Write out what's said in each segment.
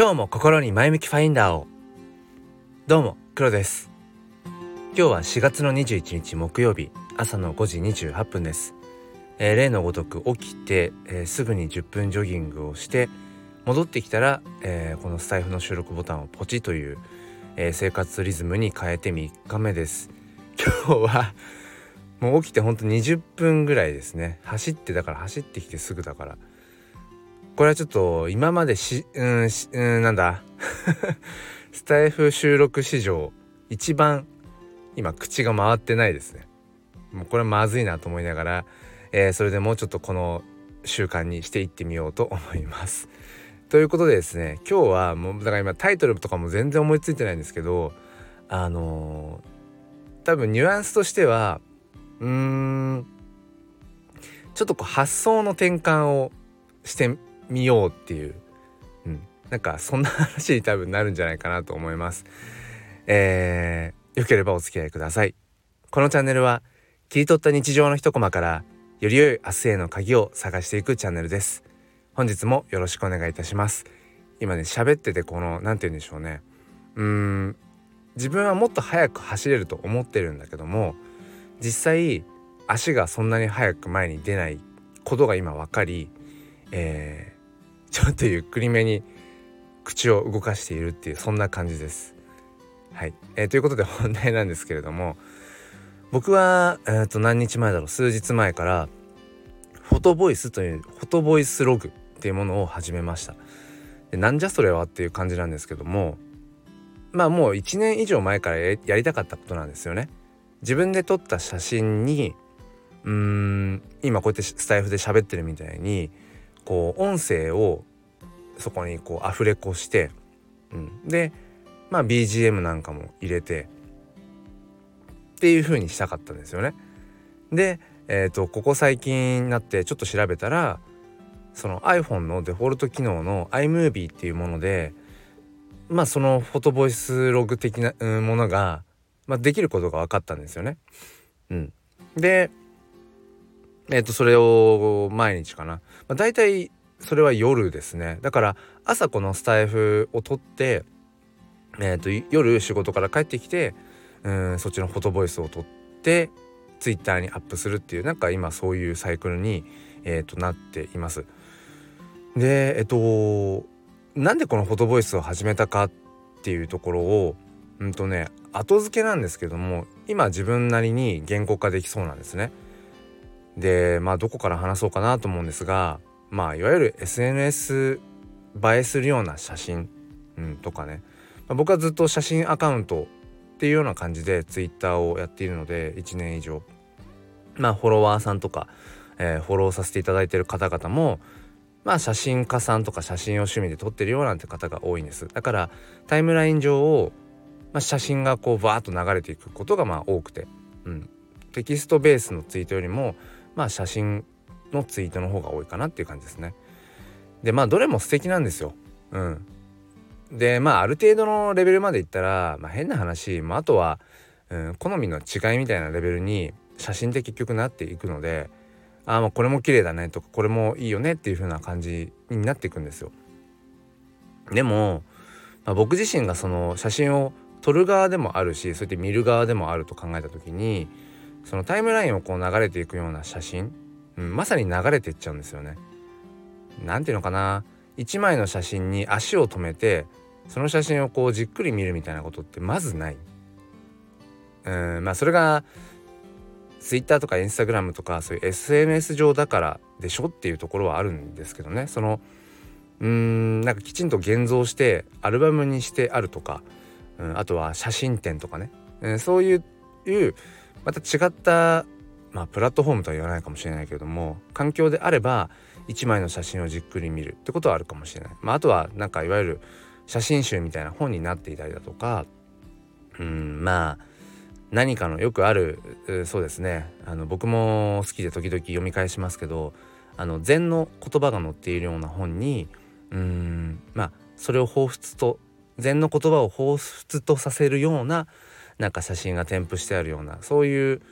今日も心に前向きファインダーを。どうも黒です。今日は4月の21日木曜日朝の5時28分です、えー、例のごとく起きて、えー、すぐに10分ジョギングをして戻ってきたら、えー、このスタイフの収録ボタンをポチという、え生活リズムに変えて3日目です。今日はもう起きてほんと20分ぐらいですね。走ってだから走ってきてすぐだから。これはちょっと今までしうんうんなんだ？スタイフ収録史上一番今口が回ってないですね。もうこれはまずいなと思いながら、えー、それでもうちょっとこの習慣にしていってみようと思います。ということでですね今日はもうだから今タイトルとかも全然思いついてないんですけどあのー、多分ニュアンスとしてはうーんちょっとこう発想の転換をしてみようっていう、うん、なんかそんな話に多分なるんじゃないかなと思います。えー、よければお付き合いください。このチャンネルは切り取った日常の一コマからより良い明日への鍵を探していくチャンネルです。本日もよろしくお願いいたします。今ね喋っててこの何て言うんでしょうねうーん自分はもっと速く走れると思ってるんだけども実際足がそんなに早く前に出ないことが今分かり、えー、ちょっとゆっくりめに口を動かしているっていうそんな感じです。はい、えー、ということで 本題なんですけれども僕は、えー、と何日前だろう数日前からフォトボイスというフォトボイスログっていうものを始めました。でなんじゃそれはっていう感じなんですけどもまあもう1年以上前からやりたかったことなんですよね。自分で撮った写真にうーん今こうやってスタイフで喋ってるみたいにこう音声をそこにこうアフレコして、うん、でまあ BGM なんかも入れてっていう風にしたかったんですよね。で、えーと、ここ最近になってちょっと調べたらその iPhone のデフォルト機能の iMovie っていうものでまあそのフォトボイスログ的なものがまあ、できることが分かったんですよね。うん、でえっ、とそれを毎日かな、まあ、大体それは夜ですねだから朝このスタイフを取ってえーと、夜仕事から帰ってきてうんそっちのフォトボイスを取ってツイッターにアップするっていうなんか今そういうサイクルに、えーと、なっています。でえっ、となんでこのフォトボイスを始めたかっていうところをうんとね後付けなんですけども今自分なりに言語化できそうなんですね。でまあどこから話そうかなと思うんですがまあいわゆる SNS 映えするような写真、うん、とかね、まあ、僕はずっと写真アカウントっていうような感じで Twitter をやっているので1年以上。まあフォロワーさんとか、えー、フォローさせていただいてる方々もまあ写真家さんとか写真を趣味で撮ってるようなんて方が多いんです。だからタイムライン上をまあ、写真がこうバーッと流れていくことがまあ多くて、うん、テキストベースのツイートよりもまあ写真のツイートの方が多いかなっていう感じですね。でまあどれも素敵なんですよ。うん、でまあある程度のレベルまでいったら、まあ、変な話、まあ、あとは、うん、好みの違いみたいなレベルに写真って結局なっていくのでああもうこれも綺麗だねとかこれもいいよねっていう風な感じになっていくんですよ。でも、まあ、僕自身がその写真を撮る側でもあるしそうやって見る側でもあると考えた時にそのタイムラインをこう流れていくような写真、うん、まさに流れていっちゃうんですよね。なんていうのかな1枚の写真に足を止めてその写真をこうじっくり見るみたいなことってまずない。うんまあそれが Twitter とか Instagram とかそういう SNS 上だからでしょっていうところはあるんですけどねそのうんなんかきちんと現像してアルバムにしてあるとかうん、あとは写真展とかね、うん、そういうまた違ったまあプラットフォームとは言わないかもしれないけれども環境であれば1枚の写真をじっくり見るってことはあるかもしれない。まあ、あとはなんかいわゆる写真集みたいな本になっていたりだとかうんまあ何かのよくあるそうですねあの僕も好きで時々読み返しますけどあの禅の言葉が載っているような本にうんまあそれを彷彿と禅の言葉を彷彿とさせるようななんか写真が添付してあるようなそういう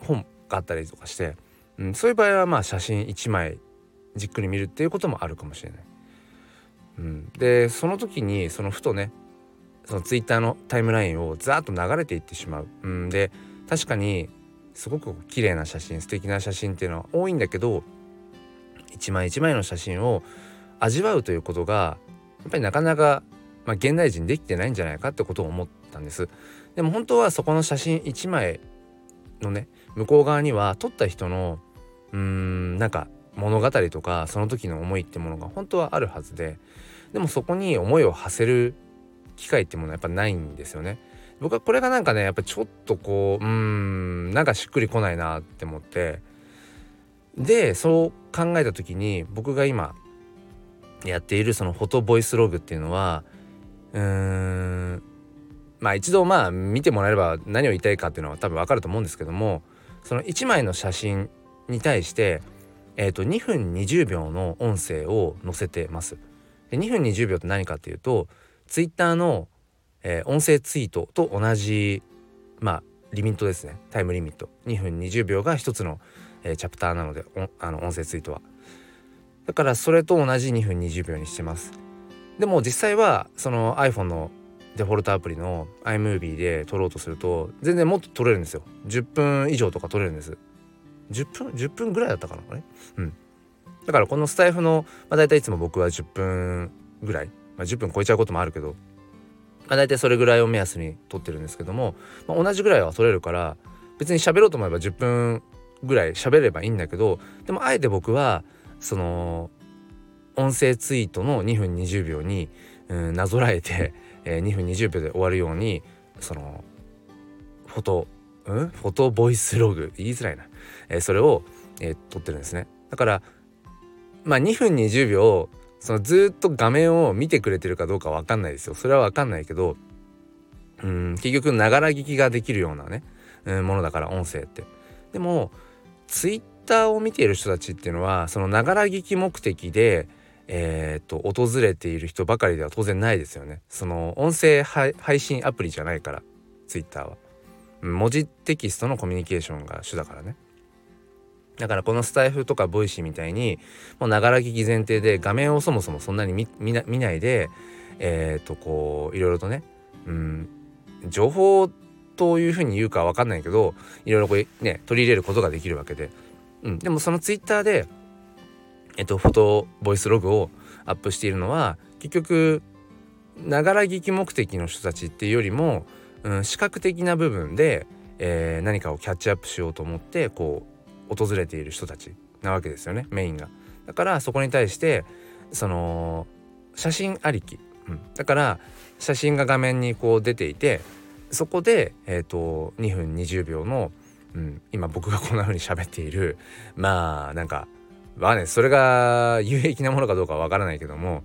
本があったりとかして、うん、そういう場合はまあ写真1枚じっくり見るっていうこともあるかもしれない。うん、でその時にそのふとねそのツイッターのタイムラインをザーッと流れていってしまう。うん、で確かにすごく綺麗な写真素敵な写真っていうのは多いんだけど一枚一枚の写真を味わうということがやっぱりなかなか、まあ、現代人できてないんじゃないかってことを思っったんです。でも本当はそこの写真1枚のね向こう側には撮った人のうーんなんか物語とかその時の思いってものが本当はあるはずででもそこに思いを馳せる機会ってものはやっぱないんですよね。僕はこれがなんかねやっぱちょっとこううんなんかしっくりこないなって思ってでそう考えた時に僕が今やっているそのフォトボイスログっていうのはうーんまあ一度まあ見てもらえれば何を言いたいかっていうのは多分わかると思うんですけどもその1枚の写真に対してえーと、2分20秒の音声を載せてます。で2分20秒って何かっていうと Twitter の、えー、音声ツイートと同じまあリミットですねタイムリミット2分20秒が一つの、えー、チャプターなのであの音声ツイートは。だからそれと同じ2分20秒にしてます。でも実際はその iPhone のデフォルトアプリの iMovie で撮ろうとすると全然もっと撮れるんですよ。10分以上とか撮れるんです。10分10分ぐらいだったかなあれ？うん。だからこのスタイフの、まあ、大体いつも僕は10分ぐらい、まあ、10分超えちゃうこともあるけど、まあ、大体それぐらいを目安に撮ってるんですけども、まあ、同じぐらいは撮れるから別に喋ろうと思えば10分ぐらい喋ればいいんだけどでもあえて僕はその音声ツイートの2分20秒に、うん、なぞらえて、えー、2分20秒で終わるようにそのフォト、うん、フォトボイスログ。言いづらいな、えー、それを、えー、撮ってるんですね。だからまあ2分20秒そのずっと画面を見てくれてるかどうか分かんないですよ。それは分かんないけどうん結局ながら聞きができるようなね、うん、ものだから音声って。でもツイッターを見ている人たちっていうのはそのながら聞き目的でえーと、訪れている人ばかりでは当然ないですよね。その音声配信アプリじゃないからツイッターは。文字テキストのコミュニケーションが主だからね。だからこのスタエフとかボイシーみたいにもうながら聞き前提で画面をそもそもそんなに見見ないでえっ、ー、とこういろいろとねうん情報というふうに言うかは分かんないけどいろいろこうね取り入れることができるわけで、うん、でもそのツイッターでえっとフォトボイスログをアップしているのは結局ながら聞き目的の人たちっていうよりも、うん、視覚的な部分で、えー、何かをキャッチアップしようと思ってこう訪れている人たちなわけですよねメインが。だからそこに対してその写真ありき、うん、だから写真が画面にこう出ていてそこで、えーと、2分20秒の、うん、今僕がこんな風に喋っているまあなんかまあねそれが有益なものかどうかはわからないけども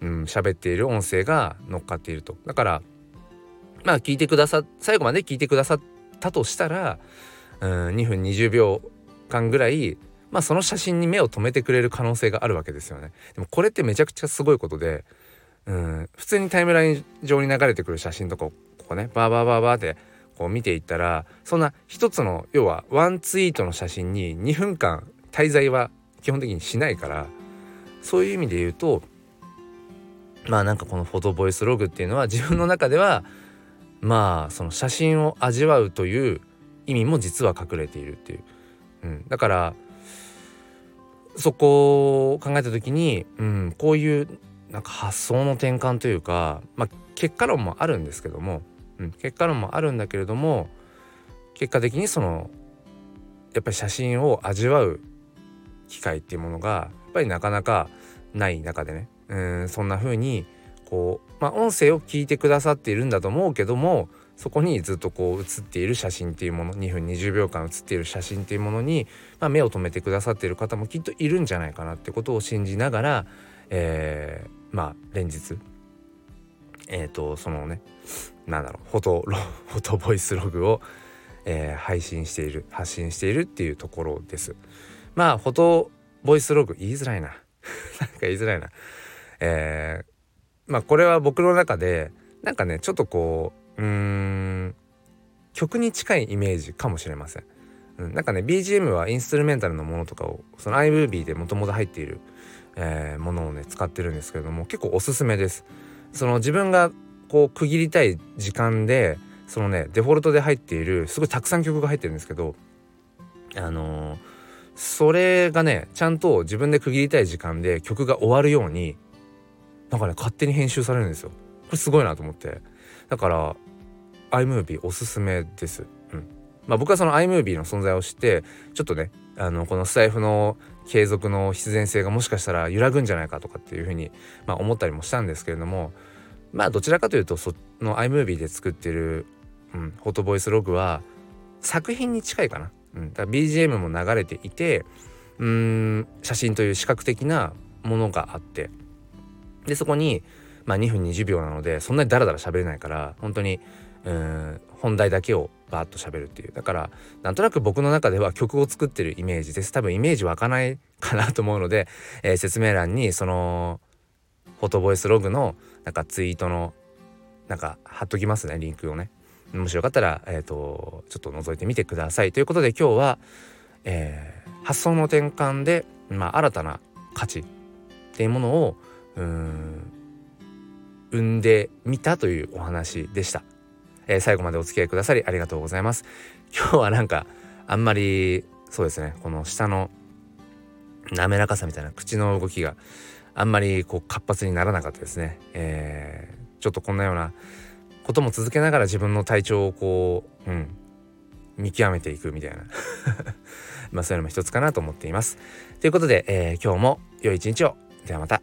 うん喋っている音声が乗っかっているとだからまあ聞いてくださ最後まで聞いてくださったとしたら、うん、2分20秒間ぐらいまあその写真に目を留めてくれる可能性があるわけですよね。でもこれってめちゃくちゃすごいことで、うん、普通にタイムライン上に流れてくる写真とかをここねバーバーバーバーってこう見ていったらそんな一つの要はワンツイートの写真に2分間滞在は基本的にしないからそういう意味で言うとまあなんかこのフォトボイスログっていうのは自分の中ではまあその写真を味わうという意味も実は隠れているっていう。うん、だからそこを考えた時に、うん、こういうなんか発想の転換というか、まあ、結果論もあるんですけども、うん、結果論もあるんだけれども結果的にそのやっぱり写真を味わう機会っていうものがやっぱりなかなかない中でねうんそんな風にこうまあ音声を聞いてくださっているんだと思うけどもそこにずっとこう写っている写真っていうもの2分20秒間写っている写真っていうものに、まあ、目を留めてくださっている方もきっといるんじゃないかなってことを信じながら、えー、まあ連日えっ、ー、とそのねなんだろうフォト フォトボイスログを、えー、配信している発信しているっていうところです。まあフォトボイスログ言いづらいな なんか言いづらいな。えー、まあこれは僕の中でなんかねちょっとこううーん曲に近いイメージかもしれません。うん、なんかね BGM はインストゥルメンタルのものとかをその iMovie でもともと入っている、えー、ものをね使ってるんですけれども結構おすすめです。その自分がこう区切りたい時間でそのねデフォルトで入っているすごいたくさん曲が入ってるんですけどあのー、それがねちゃんと自分で区切りたい時間で曲が終わるようになんかね勝手に編集されるんですよ。これすごいなと思ってだから iMovie おすすめです。うんまあ、僕はその iMovie の存在を知ってちょっとねあのこのスタイフの継続の必然性がもしかしたら揺らぐんじゃないかとかっていうふうに、まあ、思ったりもしたんですけれどもまあどちらかというとその iMovie で作ってる、うん、フォトボイスログは作品に近いかな。うん、だから BGM も流れていてうん写真という視覚的なものがあって。でそこに、まあ、2分20秒なのでそんなにダラダラ喋れないから本当にうん本題だけをバーッと喋るっていう。だからなんとなく僕の中では曲を作ってるイメージです多分イメージ湧かないかなと思うので、えー、説明欄にそのフォトボイスログのなんかツイートのなんか貼っときますねリンクをね。もしよかったら、えーと、ちょっと覗いてみてくださいということで今日は、えー、発想の転換で、まあ、新たな価値っていうものをうん生んでみたというお話でした。えー、最後までお付き合いくださりありがとうございます。今日はなんかあんまりそうですねこの下の滑らかさみたいな口の動きがあんまりこう活発にならなかったですね。えー、ちょっとこんなようなことも続けながら自分の体調をこう、うん、見極めていくみたいな まあそういうのも一つかなと思っています。ということで、えー、今日も良い一日を。ではまた。